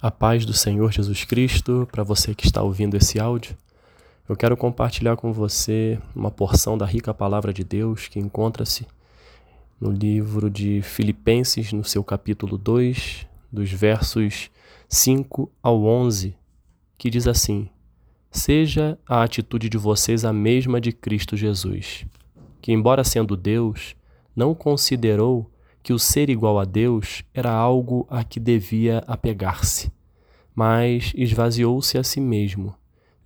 A paz do Senhor Jesus Cristo para você que está ouvindo esse áudio. Eu quero compartilhar com você uma porção da rica palavra de Deus que encontra-se no livro de Filipenses, no seu capítulo 2, dos versos 5 ao 11, que diz assim: Seja a atitude de vocês a mesma de Cristo Jesus, que, embora sendo Deus, não considerou que o ser igual a Deus era algo a que devia apegar-se, mas esvaziou-se a si mesmo,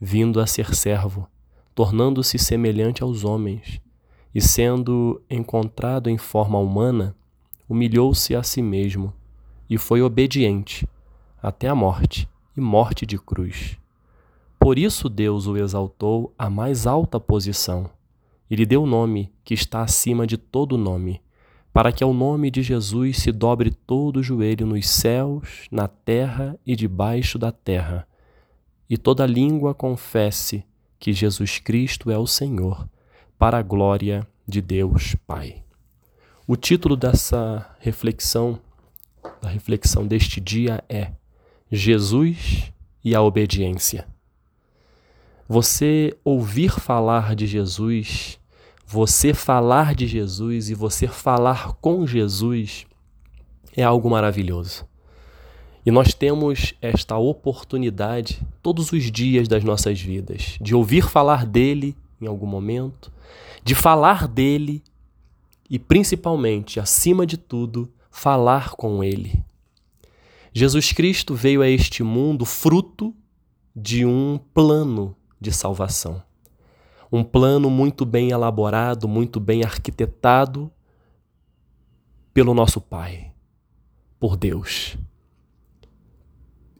vindo a ser servo, tornando-se semelhante aos homens, e sendo encontrado em forma humana, humilhou-se a si mesmo e foi obediente até a morte e morte de cruz. Por isso Deus o exaltou à mais alta posição e lhe deu o nome que está acima de todo nome para que ao nome de Jesus se dobre todo o joelho nos céus, na terra e debaixo da terra, e toda língua confesse que Jesus Cristo é o Senhor, para a glória de Deus Pai. O título dessa reflexão, da reflexão deste dia é Jesus e a obediência. Você ouvir falar de Jesus você falar de Jesus e você falar com Jesus é algo maravilhoso. E nós temos esta oportunidade todos os dias das nossas vidas de ouvir falar dele em algum momento, de falar dele e principalmente, acima de tudo, falar com ele. Jesus Cristo veio a este mundo fruto de um plano de salvação um plano muito bem elaborado, muito bem arquitetado pelo nosso Pai, por Deus.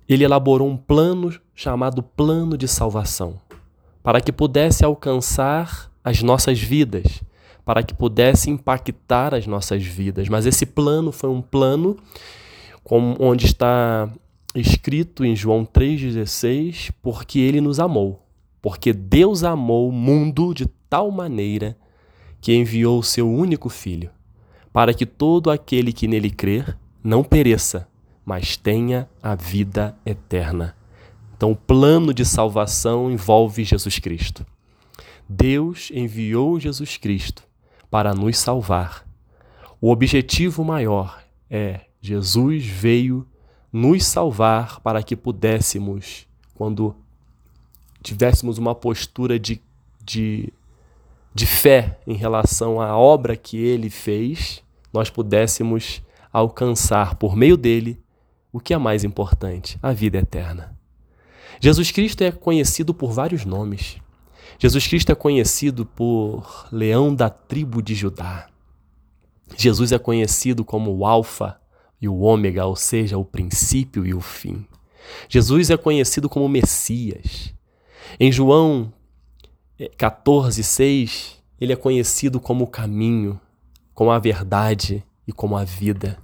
Ele elaborou um plano chamado Plano de Salvação, para que pudesse alcançar as nossas vidas, para que pudesse impactar as nossas vidas. Mas esse plano foi um plano como onde está escrito em João 3,16, porque ele nos amou. Porque Deus amou o mundo de tal maneira que enviou o seu único filho, para que todo aquele que nele crer não pereça, mas tenha a vida eterna. Então, o plano de salvação envolve Jesus Cristo. Deus enviou Jesus Cristo para nos salvar. O objetivo maior é Jesus veio nos salvar para que pudéssemos, quando tivéssemos uma postura de, de, de fé em relação à obra que ele fez, nós pudéssemos alcançar por meio dele o que é mais importante, a vida eterna. Jesus Cristo é conhecido por vários nomes. Jesus Cristo é conhecido por leão da tribo de Judá. Jesus é conhecido como o Alfa e o Ômega, ou seja, o princípio e o fim. Jesus é conhecido como Messias. Em João 14, eh, 6, ele é conhecido como o caminho, como a verdade e como a vida.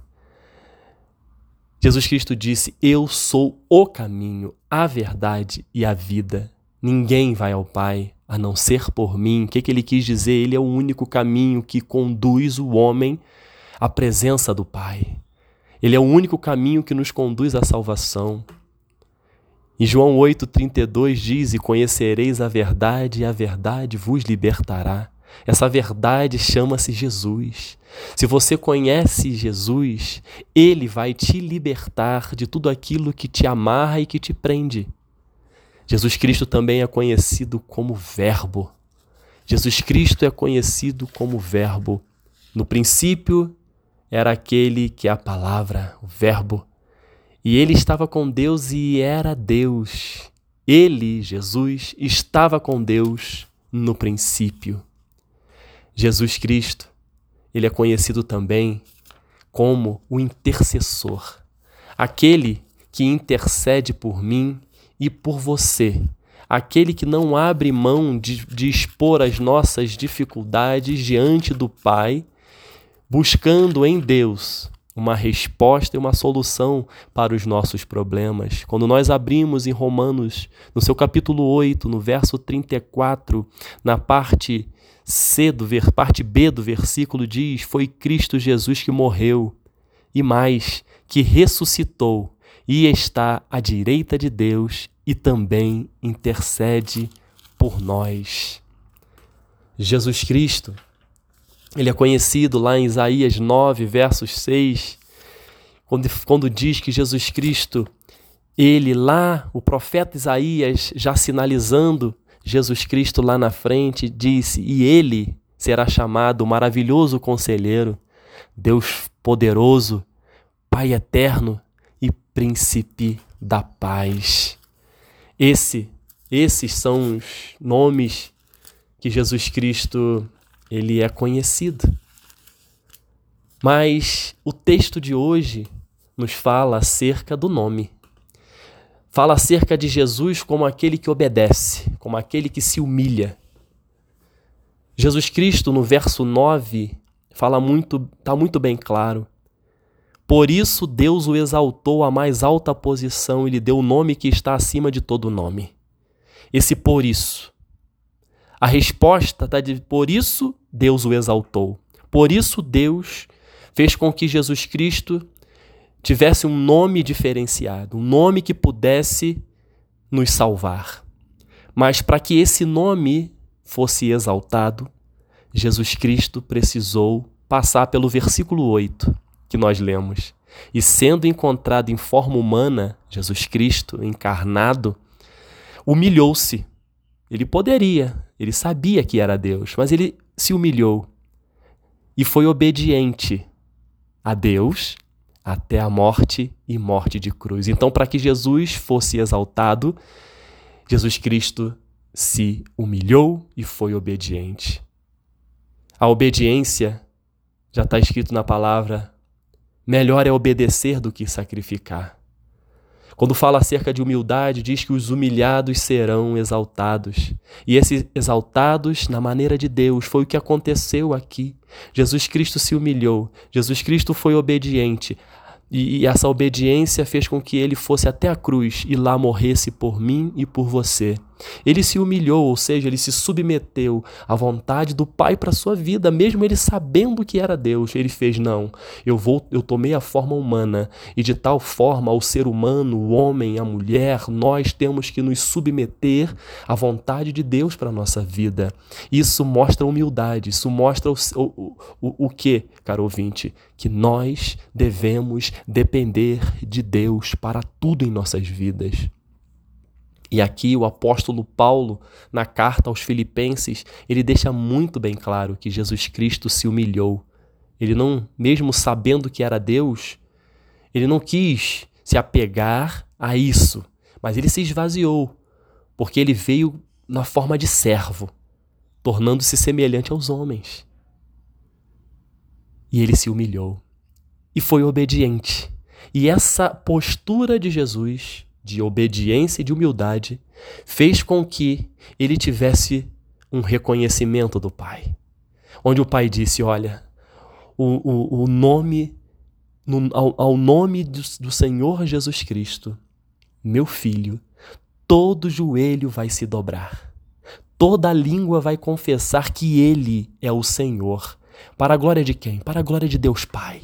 Jesus Cristo disse: Eu sou o caminho, a verdade e a vida. Ninguém vai ao Pai a não ser por mim. O que, que ele quis dizer? Ele é o único caminho que conduz o homem à presença do Pai. Ele é o único caminho que nos conduz à salvação. E João 8,32 diz: E conhecereis a verdade, e a verdade vos libertará. Essa verdade chama-se Jesus. Se você conhece Jesus, ele vai te libertar de tudo aquilo que te amarra e que te prende. Jesus Cristo também é conhecido como Verbo. Jesus Cristo é conhecido como Verbo. No princípio era aquele que é a palavra, o Verbo. E ele estava com Deus e era Deus. Ele, Jesus, estava com Deus no princípio. Jesus Cristo, ele é conhecido também como o intercessor, aquele que intercede por mim e por você, aquele que não abre mão de, de expor as nossas dificuldades diante do Pai, buscando em Deus uma resposta e uma solução para os nossos problemas. Quando nós abrimos em Romanos, no seu capítulo 8, no verso 34, na parte C do ver, parte B do versículo diz: "Foi Cristo Jesus que morreu e mais que ressuscitou e está à direita de Deus e também intercede por nós. Jesus Cristo, ele é conhecido lá em Isaías 9, versos 6, quando, quando diz que Jesus Cristo, ele lá, o profeta Isaías, já sinalizando Jesus Cristo lá na frente, disse: E ele será chamado maravilhoso conselheiro, Deus poderoso, Pai eterno e príncipe da paz. Esse, esses são os nomes que Jesus Cristo ele é conhecido. Mas o texto de hoje nos fala acerca do nome. Fala acerca de Jesus como aquele que obedece, como aquele que se humilha. Jesus Cristo, no verso 9, fala muito, está muito bem claro. Por isso Deus o exaltou à mais alta posição e lhe deu o nome que está acima de todo nome. Esse por isso. A resposta está de por isso Deus o exaltou. Por isso Deus fez com que Jesus Cristo tivesse um nome diferenciado, um nome que pudesse nos salvar. Mas para que esse nome fosse exaltado, Jesus Cristo precisou passar pelo versículo 8 que nós lemos. E sendo encontrado em forma humana, Jesus Cristo encarnado, humilhou-se. Ele poderia, ele sabia que era Deus, mas ele se humilhou e foi obediente a Deus até a morte e morte de cruz. Então, para que Jesus fosse exaltado, Jesus Cristo se humilhou e foi obediente. A obediência já está escrito na palavra Melhor é obedecer do que sacrificar. Quando fala acerca de humildade, diz que os humilhados serão exaltados. E esses exaltados na maneira de Deus foi o que aconteceu aqui. Jesus Cristo se humilhou, Jesus Cristo foi obediente. E, essa obediência fez com que ele fosse até a cruz e lá morresse por mim e por você. Ele se humilhou, ou seja, ele se submeteu à vontade do Pai para sua vida, mesmo ele sabendo que era Deus. Ele fez não. Eu vou, eu tomei a forma humana e de tal forma o ser humano, o homem, a mulher, nós temos que nos submeter à vontade de Deus para nossa vida. Isso mostra humildade, isso mostra o, o, o, o que, caro ouvinte? Que nós devemos depender de Deus para tudo em nossas vidas. E aqui o apóstolo Paulo, na carta aos Filipenses, ele deixa muito bem claro que Jesus Cristo se humilhou. Ele não, mesmo sabendo que era Deus, ele não quis se apegar a isso, mas ele se esvaziou, porque ele veio na forma de servo, tornando-se semelhante aos homens. E ele se humilhou e foi obediente. E essa postura de Jesus de obediência e de humildade, fez com que ele tivesse um reconhecimento do Pai. Onde o Pai disse: Olha, o, o, o nome, no, ao, ao, nome do, do Senhor Jesus Cristo, meu filho, todo joelho vai se dobrar, toda língua vai confessar que Ele é o Senhor. Para a glória de quem? Para a glória de Deus Pai.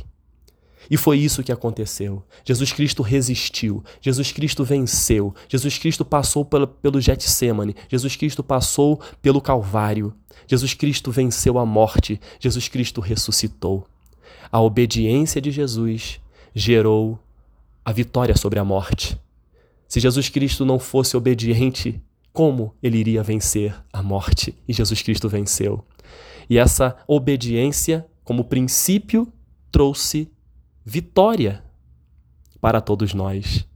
E foi isso que aconteceu. Jesus Cristo resistiu, Jesus Cristo venceu, Jesus Cristo passou pelo, pelo Getsemane, Jesus Cristo passou pelo Calvário, Jesus Cristo venceu a morte, Jesus Cristo ressuscitou. A obediência de Jesus gerou a vitória sobre a morte. Se Jesus Cristo não fosse obediente, como ele iria vencer a morte? E Jesus Cristo venceu. E essa obediência, como princípio, trouxe vitória para todos nós.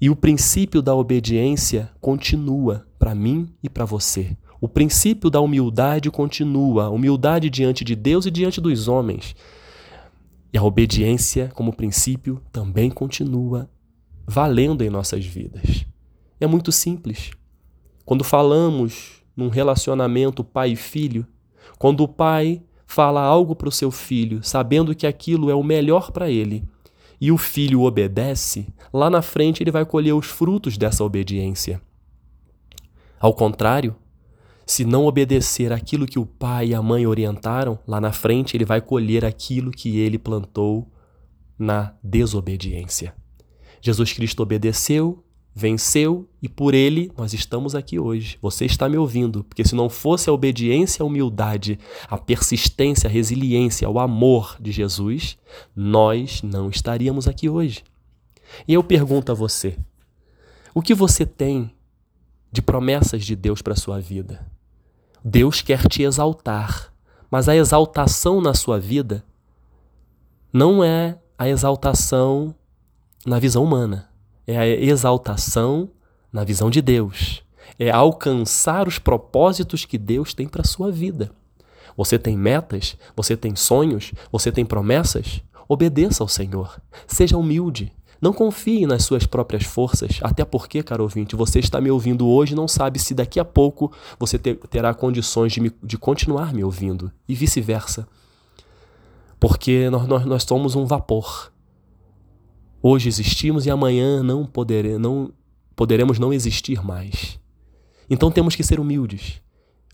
E o princípio da obediência continua para mim e para você. O princípio da humildade continua, humildade diante de Deus e diante dos homens. E a obediência, como princípio, também continua valendo em nossas vidas. É muito simples. Quando falamos num relacionamento pai e filho, quando o pai fala algo para o seu filho, sabendo que aquilo é o melhor para ele, e o filho obedece, lá na frente ele vai colher os frutos dessa obediência. Ao contrário, se não obedecer aquilo que o pai e a mãe orientaram, lá na frente ele vai colher aquilo que ele plantou na desobediência. Jesus Cristo obedeceu, venceu e por ele nós estamos aqui hoje. Você está me ouvindo, porque se não fosse a obediência, a humildade, a persistência, a resiliência, o amor de Jesus, nós não estaríamos aqui hoje. E eu pergunto a você: o que você tem de promessas de Deus para a sua vida? Deus quer te exaltar, mas a exaltação na sua vida não é a exaltação na visão humana é a exaltação na visão de Deus. É alcançar os propósitos que Deus tem para a sua vida. Você tem metas? Você tem sonhos? Você tem promessas? Obedeça ao Senhor. Seja humilde. Não confie nas suas próprias forças, até porque, caro ouvinte, você está me ouvindo hoje não sabe se daqui a pouco você ter, terá condições de, me, de continuar me ouvindo, e vice-versa. Porque nós, nós, nós somos um vapor. Hoje existimos e amanhã não, podere, não poderemos não existir mais. Então temos que ser humildes.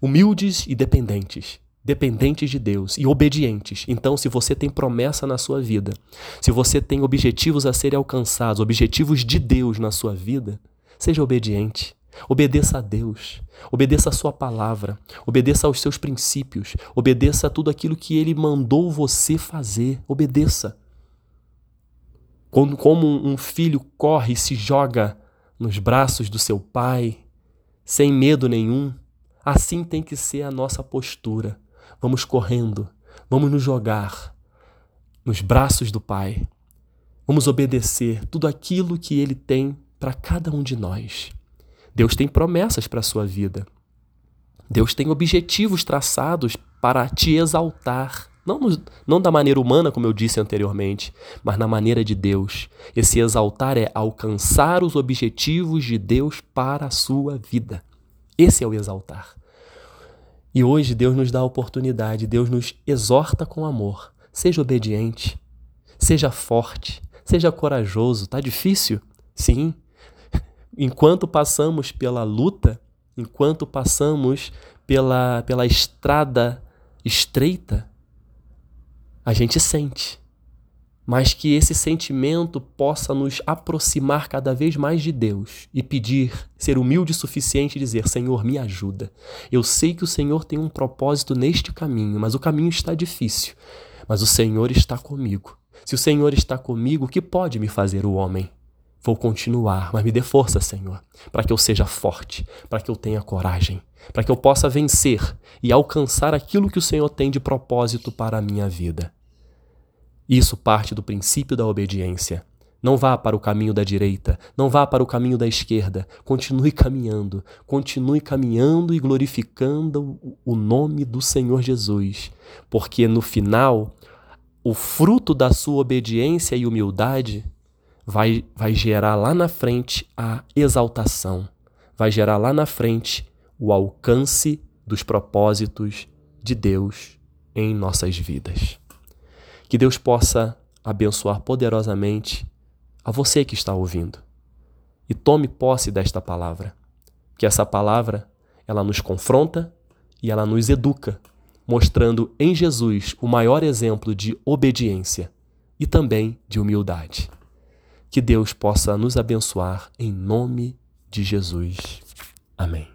Humildes e dependentes. Dependentes de Deus e obedientes. Então, se você tem promessa na sua vida, se você tem objetivos a serem alcançados, objetivos de Deus na sua vida, seja obediente. Obedeça a Deus, obedeça a Sua palavra, obedeça aos seus princípios, obedeça a tudo aquilo que Ele mandou você fazer. Obedeça. Quando, como um filho corre e se joga nos braços do seu pai, sem medo nenhum, assim tem que ser a nossa postura. Vamos correndo, vamos nos jogar nos braços do Pai. Vamos obedecer tudo aquilo que Ele tem para cada um de nós. Deus tem promessas para a sua vida. Deus tem objetivos traçados para te exaltar. Não, não da maneira humana, como eu disse anteriormente, mas na maneira de Deus. Esse exaltar é alcançar os objetivos de Deus para a sua vida. Esse é o exaltar. E hoje Deus nos dá a oportunidade, Deus nos exorta com amor. Seja obediente, seja forte, seja corajoso. Tá difícil? Sim. Enquanto passamos pela luta, enquanto passamos pela, pela estrada estreita, a gente sente, mas que esse sentimento possa nos aproximar cada vez mais de Deus e pedir, ser humilde o suficiente e dizer: Senhor, me ajuda. Eu sei que o Senhor tem um propósito neste caminho, mas o caminho está difícil. Mas o Senhor está comigo. Se o Senhor está comigo, o que pode me fazer o homem? Vou continuar, mas me dê força, Senhor, para que eu seja forte, para que eu tenha coragem, para que eu possa vencer e alcançar aquilo que o Senhor tem de propósito para a minha vida. Isso parte do princípio da obediência. Não vá para o caminho da direita, não vá para o caminho da esquerda. Continue caminhando, continue caminhando e glorificando o nome do Senhor Jesus, porque no final, o fruto da sua obediência e humildade vai, vai gerar lá na frente a exaltação, vai gerar lá na frente o alcance dos propósitos de Deus em nossas vidas. Que Deus possa abençoar poderosamente a você que está ouvindo. E tome posse desta palavra, que essa palavra ela nos confronta e ela nos educa, mostrando em Jesus o maior exemplo de obediência e também de humildade. Que Deus possa nos abençoar em nome de Jesus. Amém.